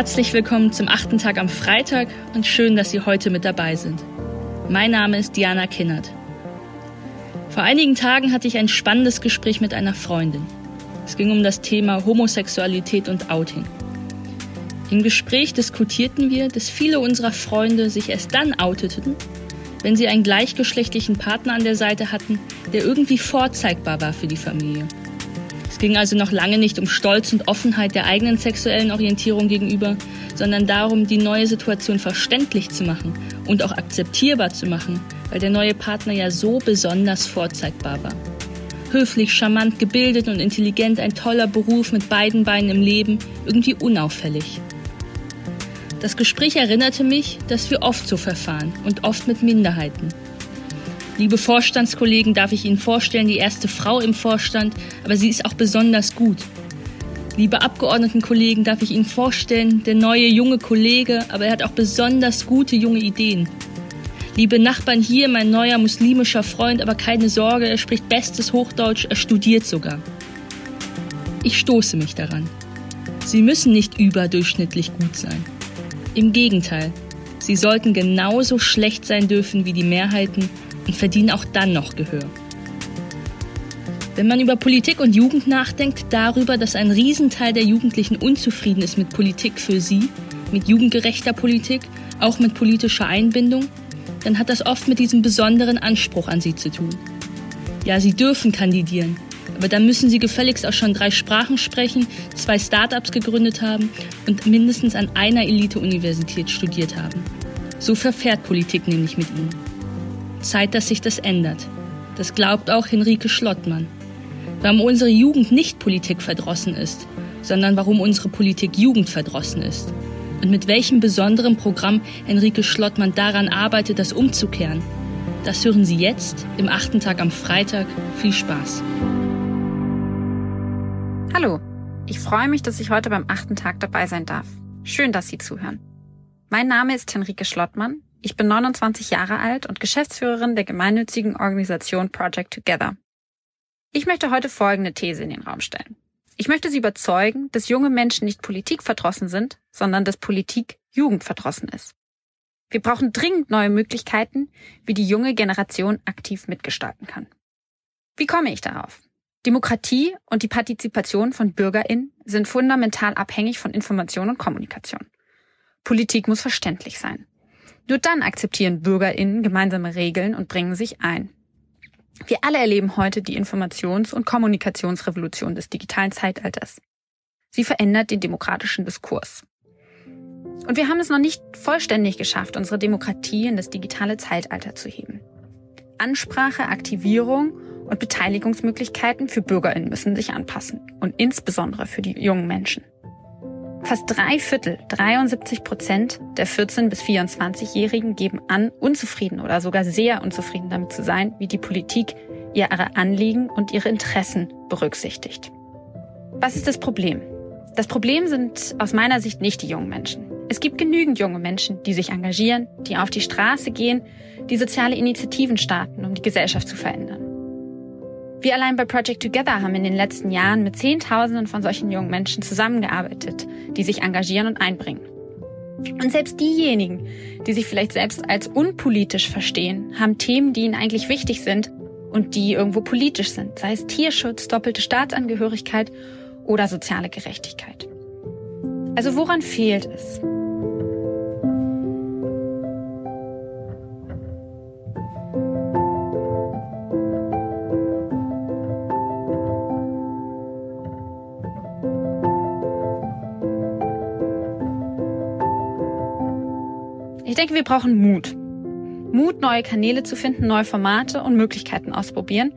Herzlich willkommen zum achten Tag am Freitag und schön, dass Sie heute mit dabei sind. Mein Name ist Diana Kinnert. Vor einigen Tagen hatte ich ein spannendes Gespräch mit einer Freundin. Es ging um das Thema Homosexualität und Outing. Im Gespräch diskutierten wir, dass viele unserer Freunde sich erst dann outeten, wenn sie einen gleichgeschlechtlichen Partner an der Seite hatten, der irgendwie vorzeigbar war für die Familie. Ging also noch lange nicht um Stolz und Offenheit der eigenen sexuellen Orientierung gegenüber, sondern darum, die neue Situation verständlich zu machen und auch akzeptierbar zu machen, weil der neue Partner ja so besonders vorzeigbar war. Höflich, charmant, gebildet und intelligent, ein toller Beruf mit beiden Beinen im Leben, irgendwie unauffällig. Das Gespräch erinnerte mich, dass wir oft so verfahren und oft mit Minderheiten. Liebe Vorstandskollegen, darf ich Ihnen vorstellen, die erste Frau im Vorstand, aber sie ist auch besonders gut. Liebe Abgeordnetenkollegen, darf ich Ihnen vorstellen, der neue junge Kollege, aber er hat auch besonders gute junge Ideen. Liebe Nachbarn, hier mein neuer muslimischer Freund, aber keine Sorge, er spricht bestes Hochdeutsch, er studiert sogar. Ich stoße mich daran. Sie müssen nicht überdurchschnittlich gut sein. Im Gegenteil, sie sollten genauso schlecht sein dürfen wie die Mehrheiten und verdienen auch dann noch Gehör. Wenn man über Politik und Jugend nachdenkt, darüber, dass ein Riesenteil der Jugendlichen unzufrieden ist mit Politik für sie, mit jugendgerechter Politik, auch mit politischer Einbindung, dann hat das oft mit diesem besonderen Anspruch an sie zu tun. Ja, sie dürfen kandidieren, aber dann müssen sie gefälligst auch schon drei Sprachen sprechen, zwei Start-ups gegründet haben und mindestens an einer Elite-Universität studiert haben. So verfährt Politik nämlich mit ihnen. Zeit, dass sich das ändert. Das glaubt auch Henrike Schlottmann. Warum unsere Jugend nicht politikverdrossen ist, sondern warum unsere Politik jugendverdrossen ist. Und mit welchem besonderen Programm Henrike Schlottmann daran arbeitet, das umzukehren. Das hören Sie jetzt im achten Tag am Freitag. Viel Spaß. Hallo, ich freue mich, dass ich heute beim achten Tag dabei sein darf. Schön, dass Sie zuhören. Mein Name ist Henrike Schlottmann ich bin 29 Jahre alt und Geschäftsführerin der gemeinnützigen Organisation Project Together. Ich möchte heute folgende These in den Raum stellen. Ich möchte Sie überzeugen, dass junge Menschen nicht politikverdrossen sind, sondern dass Politik jugendverdrossen ist. Wir brauchen dringend neue Möglichkeiten, wie die junge Generation aktiv mitgestalten kann. Wie komme ich darauf? Demokratie und die Partizipation von BürgerInnen sind fundamental abhängig von Information und Kommunikation. Politik muss verständlich sein. Nur dann akzeptieren BürgerInnen gemeinsame Regeln und bringen sich ein. Wir alle erleben heute die Informations- und Kommunikationsrevolution des digitalen Zeitalters. Sie verändert den demokratischen Diskurs. Und wir haben es noch nicht vollständig geschafft, unsere Demokratie in das digitale Zeitalter zu heben. Ansprache, Aktivierung und Beteiligungsmöglichkeiten für Bürgerinnen müssen sich anpassen und insbesondere für die jungen Menschen. Fast drei Viertel, 73 Prozent der 14- bis 24-Jährigen geben an, unzufrieden oder sogar sehr unzufrieden damit zu sein, wie die Politik ihre Anliegen und ihre Interessen berücksichtigt. Was ist das Problem? Das Problem sind aus meiner Sicht nicht die jungen Menschen. Es gibt genügend junge Menschen, die sich engagieren, die auf die Straße gehen, die soziale Initiativen starten, um die Gesellschaft zu verändern. Wir allein bei Project Together haben in den letzten Jahren mit Zehntausenden von solchen jungen Menschen zusammengearbeitet, die sich engagieren und einbringen. Und selbst diejenigen, die sich vielleicht selbst als unpolitisch verstehen, haben Themen, die ihnen eigentlich wichtig sind und die irgendwo politisch sind, sei es Tierschutz, doppelte Staatsangehörigkeit oder soziale Gerechtigkeit. Also woran fehlt es? Ich denke, wir brauchen Mut. Mut, neue Kanäle zu finden, neue Formate und Möglichkeiten ausprobieren,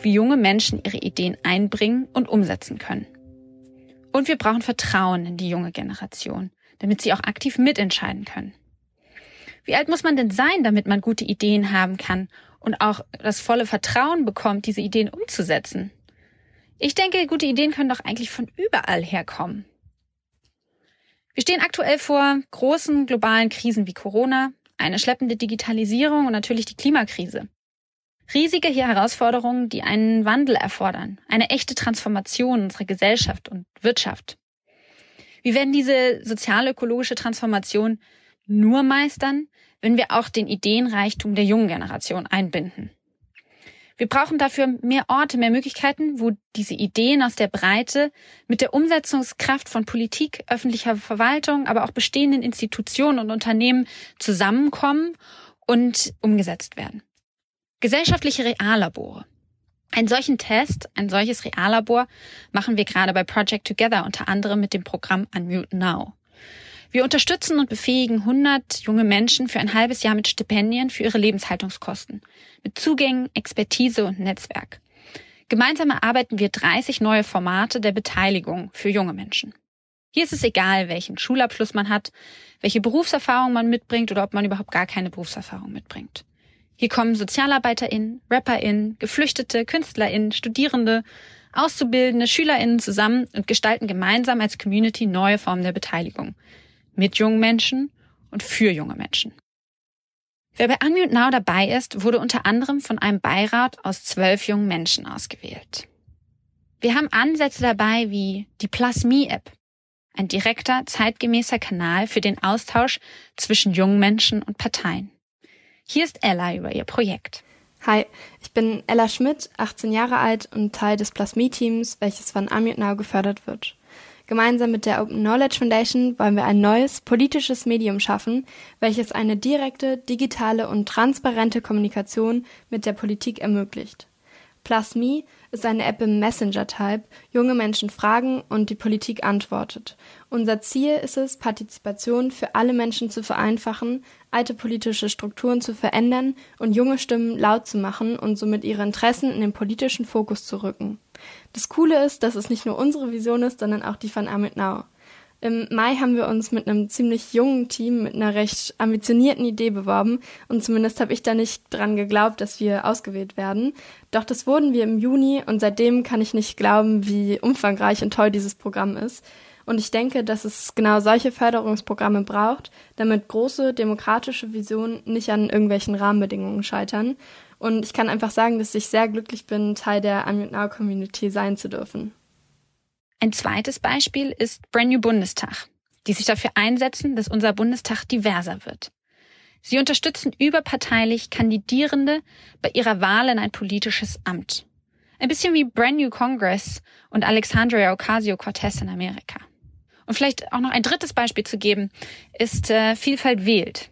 wie junge Menschen ihre Ideen einbringen und umsetzen können. Und wir brauchen Vertrauen in die junge Generation, damit sie auch aktiv mitentscheiden können. Wie alt muss man denn sein, damit man gute Ideen haben kann und auch das volle Vertrauen bekommt, diese Ideen umzusetzen? Ich denke, gute Ideen können doch eigentlich von überall herkommen. Wir stehen aktuell vor großen globalen Krisen wie Corona, eine schleppende Digitalisierung und natürlich die Klimakrise. Riesige Herausforderungen, die einen Wandel erfordern, eine echte Transformation unserer Gesellschaft und Wirtschaft. Wir werden diese sozial-ökologische Transformation nur meistern, wenn wir auch den Ideenreichtum der jungen Generation einbinden. Wir brauchen dafür mehr Orte, mehr Möglichkeiten, wo diese Ideen aus der Breite mit der Umsetzungskraft von Politik, öffentlicher Verwaltung, aber auch bestehenden Institutionen und Unternehmen zusammenkommen und umgesetzt werden. Gesellschaftliche Reallabore. Einen solchen Test, ein solches Reallabor machen wir gerade bei Project Together unter anderem mit dem Programm Unmute Now. Wir unterstützen und befähigen 100 junge Menschen für ein halbes Jahr mit Stipendien für ihre Lebenshaltungskosten, mit Zugängen, Expertise und Netzwerk. Gemeinsam erarbeiten wir 30 neue Formate der Beteiligung für junge Menschen. Hier ist es egal, welchen Schulabschluss man hat, welche Berufserfahrung man mitbringt oder ob man überhaupt gar keine Berufserfahrung mitbringt. Hier kommen SozialarbeiterInnen, RapperInnen, Geflüchtete, KünstlerInnen, Studierende, Auszubildende, SchülerInnen zusammen und gestalten gemeinsam als Community neue Formen der Beteiligung mit jungen Menschen und für junge Menschen. Wer bei Unmute Now dabei ist, wurde unter anderem von einem Beirat aus zwölf jungen Menschen ausgewählt. Wir haben Ansätze dabei wie die Plus Me App, ein direkter, zeitgemäßer Kanal für den Austausch zwischen jungen Menschen und Parteien. Hier ist Ella über ihr Projekt. Hi, ich bin Ella Schmidt, 18 Jahre alt und Teil des Plus Me Teams, welches von Unmute Now gefördert wird. Gemeinsam mit der Open Knowledge Foundation wollen wir ein neues politisches Medium schaffen, welches eine direkte, digitale und transparente Kommunikation mit der Politik ermöglicht. Plus Me ist eine App im Messenger-Type, junge Menschen fragen und die Politik antwortet. Unser Ziel ist es, Partizipation für alle Menschen zu vereinfachen, alte politische Strukturen zu verändern und junge Stimmen laut zu machen und somit ihre Interessen in den politischen Fokus zu rücken. Das Coole ist, dass es nicht nur unsere Vision ist, sondern auch die von Amit Now. Im Mai haben wir uns mit einem ziemlich jungen Team mit einer recht ambitionierten Idee beworben und zumindest habe ich da nicht dran geglaubt, dass wir ausgewählt werden. Doch das wurden wir im Juni und seitdem kann ich nicht glauben, wie umfangreich und toll dieses Programm ist. Und ich denke, dass es genau solche Förderungsprogramme braucht, damit große demokratische Visionen nicht an irgendwelchen Rahmenbedingungen scheitern. Und ich kann einfach sagen, dass ich sehr glücklich bin, Teil der Unmute Now Community sein zu dürfen. Ein zweites Beispiel ist Brand New Bundestag, die sich dafür einsetzen, dass unser Bundestag diverser wird. Sie unterstützen überparteilich Kandidierende bei ihrer Wahl in ein politisches Amt. Ein bisschen wie Brand New Congress und Alexandria Ocasio-Cortez in Amerika. Und vielleicht auch noch ein drittes Beispiel zu geben, ist äh, Vielfalt wählt.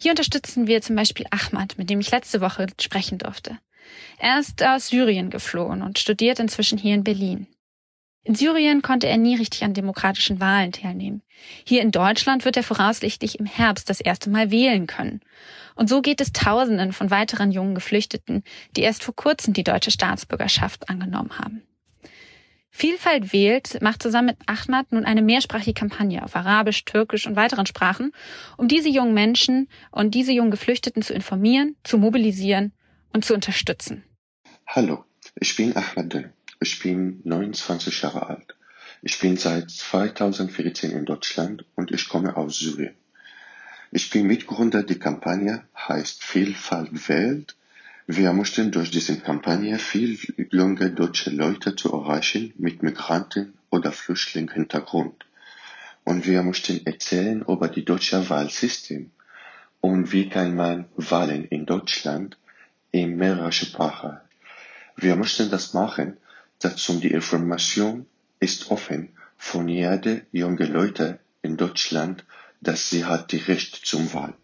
Hier unterstützen wir zum Beispiel Ahmad, mit dem ich letzte Woche sprechen durfte. Er ist aus Syrien geflohen und studiert inzwischen hier in Berlin. In Syrien konnte er nie richtig an demokratischen Wahlen teilnehmen. Hier in Deutschland wird er voraussichtlich im Herbst das erste Mal wählen können. Und so geht es Tausenden von weiteren jungen Geflüchteten, die erst vor kurzem die deutsche Staatsbürgerschaft angenommen haben. Vielfalt wählt macht zusammen mit Ahmad nun eine mehrsprachige Kampagne auf Arabisch, Türkisch und weiteren Sprachen, um diese jungen Menschen und diese jungen Geflüchteten zu informieren, zu mobilisieren und zu unterstützen. Hallo, ich bin Ahmad. Ich bin 29 Jahre alt. Ich bin seit 2014 in Deutschland und ich komme aus Syrien. Ich bin Mitgründer der Kampagne, heißt Vielfalt wählt wir möchten durch diese Kampagne viel junge deutsche Leute zu erreichen mit Migranten- oder Flüchtlingshintergrund. Und wir möchten erzählen über die deutsche Wahlsystem und wie kann man Wahlen in Deutschland in mehrerer Sprache. Wir möchten das machen, dazu die Information ist offen von jeder junge Leute in Deutschland, dass sie hat die Recht zum Wahl.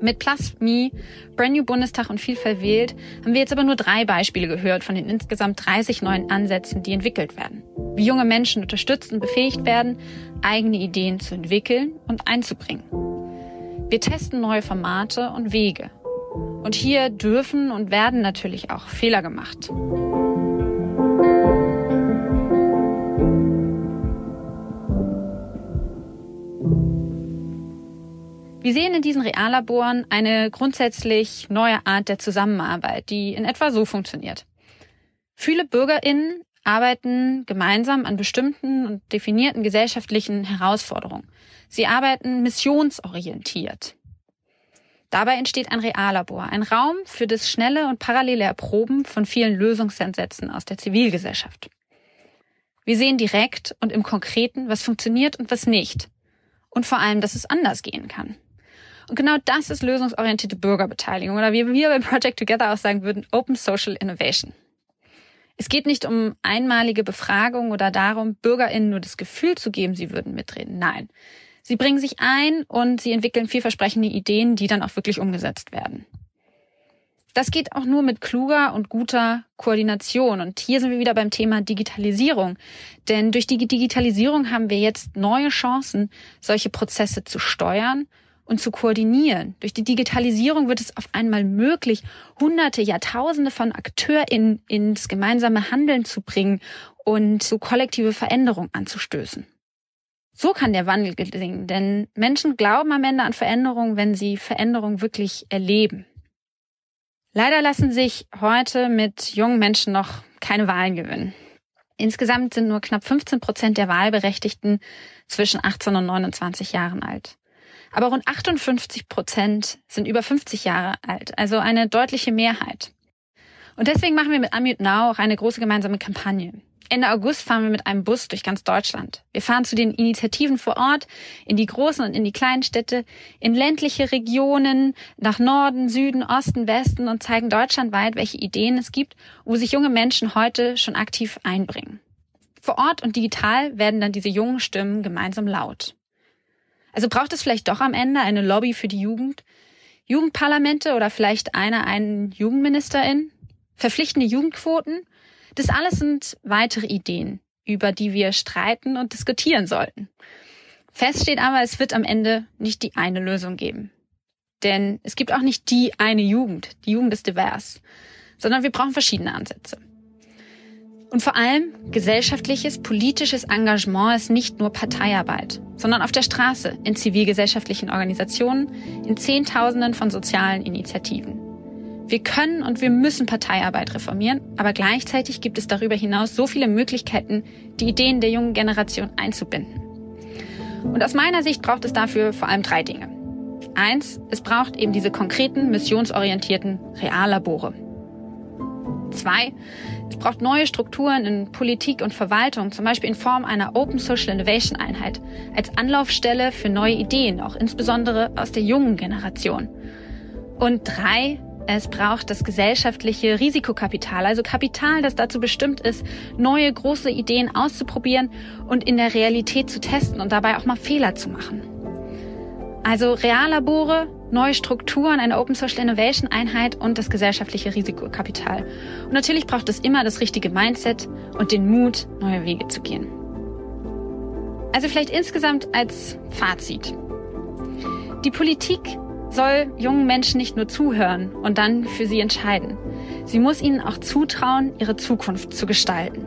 Mit Plus Me, Brand New Bundestag und Vielfalt wählt haben wir jetzt aber nur drei Beispiele gehört von den insgesamt 30 neuen Ansätzen, die entwickelt werden. Wie junge Menschen unterstützt und befähigt werden, eigene Ideen zu entwickeln und einzubringen. Wir testen neue Formate und Wege. Und hier dürfen und werden natürlich auch Fehler gemacht. Wir sehen in diesen Reallaboren eine grundsätzlich neue Art der Zusammenarbeit, die in etwa so funktioniert. Viele BürgerInnen arbeiten gemeinsam an bestimmten und definierten gesellschaftlichen Herausforderungen. Sie arbeiten missionsorientiert. Dabei entsteht ein Reallabor, ein Raum für das schnelle und parallele Erproben von vielen Lösungsansätzen aus der Zivilgesellschaft. Wir sehen direkt und im Konkreten, was funktioniert und was nicht. Und vor allem, dass es anders gehen kann. Und genau das ist lösungsorientierte Bürgerbeteiligung oder wie wir bei Project Together auch sagen würden, Open Social Innovation. Es geht nicht um einmalige Befragung oder darum, BürgerInnen nur das Gefühl zu geben, sie würden mitreden. Nein. Sie bringen sich ein und sie entwickeln vielversprechende Ideen, die dann auch wirklich umgesetzt werden. Das geht auch nur mit kluger und guter Koordination. Und hier sind wir wieder beim Thema Digitalisierung. Denn durch die Digitalisierung haben wir jetzt neue Chancen, solche Prozesse zu steuern und zu koordinieren. Durch die Digitalisierung wird es auf einmal möglich, hunderte, Jahrtausende von AkteurInnen ins gemeinsame Handeln zu bringen und zu kollektive Veränderung anzustößen. So kann der Wandel gelingen, denn Menschen glauben am Ende an Veränderung, wenn sie Veränderung wirklich erleben. Leider lassen sich heute mit jungen Menschen noch keine Wahlen gewinnen. Insgesamt sind nur knapp 15 Prozent der Wahlberechtigten zwischen 18 und 29 Jahren alt. Aber rund 58 Prozent sind über 50 Jahre alt, also eine deutliche Mehrheit. Und deswegen machen wir mit Unmute Now auch eine große gemeinsame Kampagne. Ende August fahren wir mit einem Bus durch ganz Deutschland. Wir fahren zu den Initiativen vor Ort, in die großen und in die kleinen Städte, in ländliche Regionen, nach Norden, Süden, Osten, Westen und zeigen deutschlandweit, welche Ideen es gibt, wo sich junge Menschen heute schon aktiv einbringen. Vor Ort und digital werden dann diese jungen Stimmen gemeinsam laut. Also braucht es vielleicht doch am Ende eine Lobby für die Jugend? Jugendparlamente oder vielleicht einer einen Jugendministerin? Verpflichtende Jugendquoten? Das alles sind weitere Ideen, über die wir streiten und diskutieren sollten. Fest steht aber, es wird am Ende nicht die eine Lösung geben. Denn es gibt auch nicht die eine Jugend. Die Jugend ist divers. Sondern wir brauchen verschiedene Ansätze. Und vor allem gesellschaftliches, politisches Engagement ist nicht nur Parteiarbeit, sondern auf der Straße, in zivilgesellschaftlichen Organisationen, in Zehntausenden von sozialen Initiativen. Wir können und wir müssen Parteiarbeit reformieren, aber gleichzeitig gibt es darüber hinaus so viele Möglichkeiten, die Ideen der jungen Generation einzubinden. Und aus meiner Sicht braucht es dafür vor allem drei Dinge. Eins, es braucht eben diese konkreten, missionsorientierten Reallabore. Zwei, es braucht neue Strukturen in Politik und Verwaltung, zum Beispiel in Form einer Open Social Innovation Einheit, als Anlaufstelle für neue Ideen, auch insbesondere aus der jungen Generation. Und drei, es braucht das gesellschaftliche Risikokapital, also Kapital, das dazu bestimmt ist, neue große Ideen auszuprobieren und in der Realität zu testen und dabei auch mal Fehler zu machen. Also Reallabore, neue Strukturen, eine Open Social Innovation Einheit und das gesellschaftliche Risikokapital. Und natürlich braucht es immer das richtige Mindset und den Mut, neue Wege zu gehen. Also vielleicht insgesamt als Fazit. Die Politik soll jungen Menschen nicht nur zuhören und dann für sie entscheiden. Sie muss ihnen auch zutrauen, ihre Zukunft zu gestalten.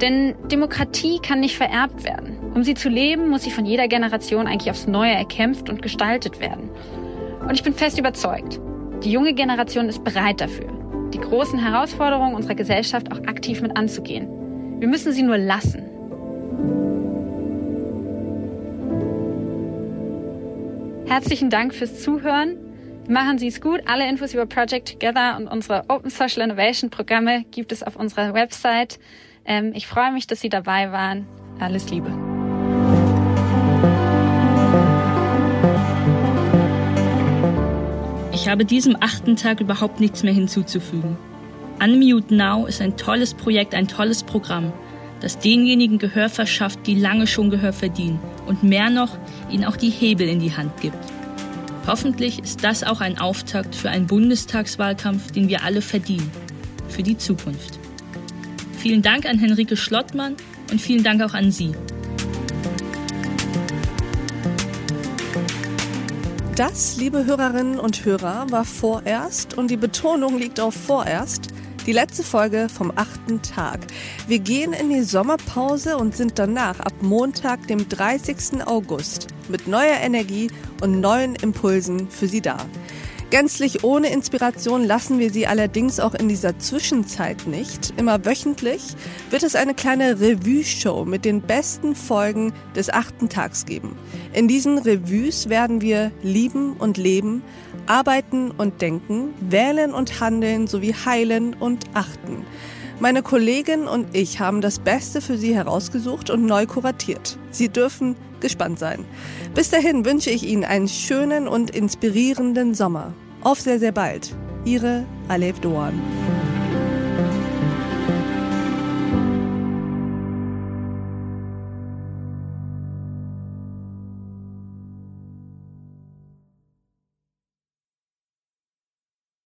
Denn Demokratie kann nicht vererbt werden. Um sie zu leben, muss sie von jeder Generation eigentlich aufs Neue erkämpft und gestaltet werden. Und ich bin fest überzeugt, die junge Generation ist bereit dafür, die großen Herausforderungen unserer Gesellschaft auch aktiv mit anzugehen. Wir müssen sie nur lassen. Herzlichen Dank fürs Zuhören. Machen Sie es gut. Alle Infos über Project Together und unsere Open Social Innovation Programme gibt es auf unserer Website. Ähm, ich freue mich, dass Sie dabei waren. Alles Liebe. Ich habe diesem achten Tag überhaupt nichts mehr hinzuzufügen. Unmute Now ist ein tolles Projekt, ein tolles Programm, das denjenigen Gehör verschafft, die lange schon Gehör verdienen und mehr noch, ihnen auch die Hebel in die Hand gibt. Hoffentlich ist das auch ein Auftakt für einen Bundestagswahlkampf, den wir alle verdienen. Für die Zukunft. Vielen Dank an Henrike Schlottmann und vielen Dank auch an Sie. Das, liebe Hörerinnen und Hörer, war vorerst und die Betonung liegt auf vorerst die letzte Folge vom achten Tag. Wir gehen in die Sommerpause und sind danach ab Montag, dem 30. August, mit neuer Energie und neuen Impulsen für Sie da. Gänzlich ohne Inspiration lassen wir Sie allerdings auch in dieser Zwischenzeit nicht. Immer wöchentlich wird es eine kleine Revue-Show mit den besten Folgen des achten Tags geben. In diesen Revues werden wir lieben und leben, arbeiten und denken, wählen und handeln sowie heilen und achten. Meine Kollegin und ich haben das Beste für Sie herausgesucht und neu kuratiert. Sie dürfen gespannt sein. Bis dahin wünsche ich Ihnen einen schönen und inspirierenden Sommer. Auf sehr, sehr bald. Ihre Alef Doan.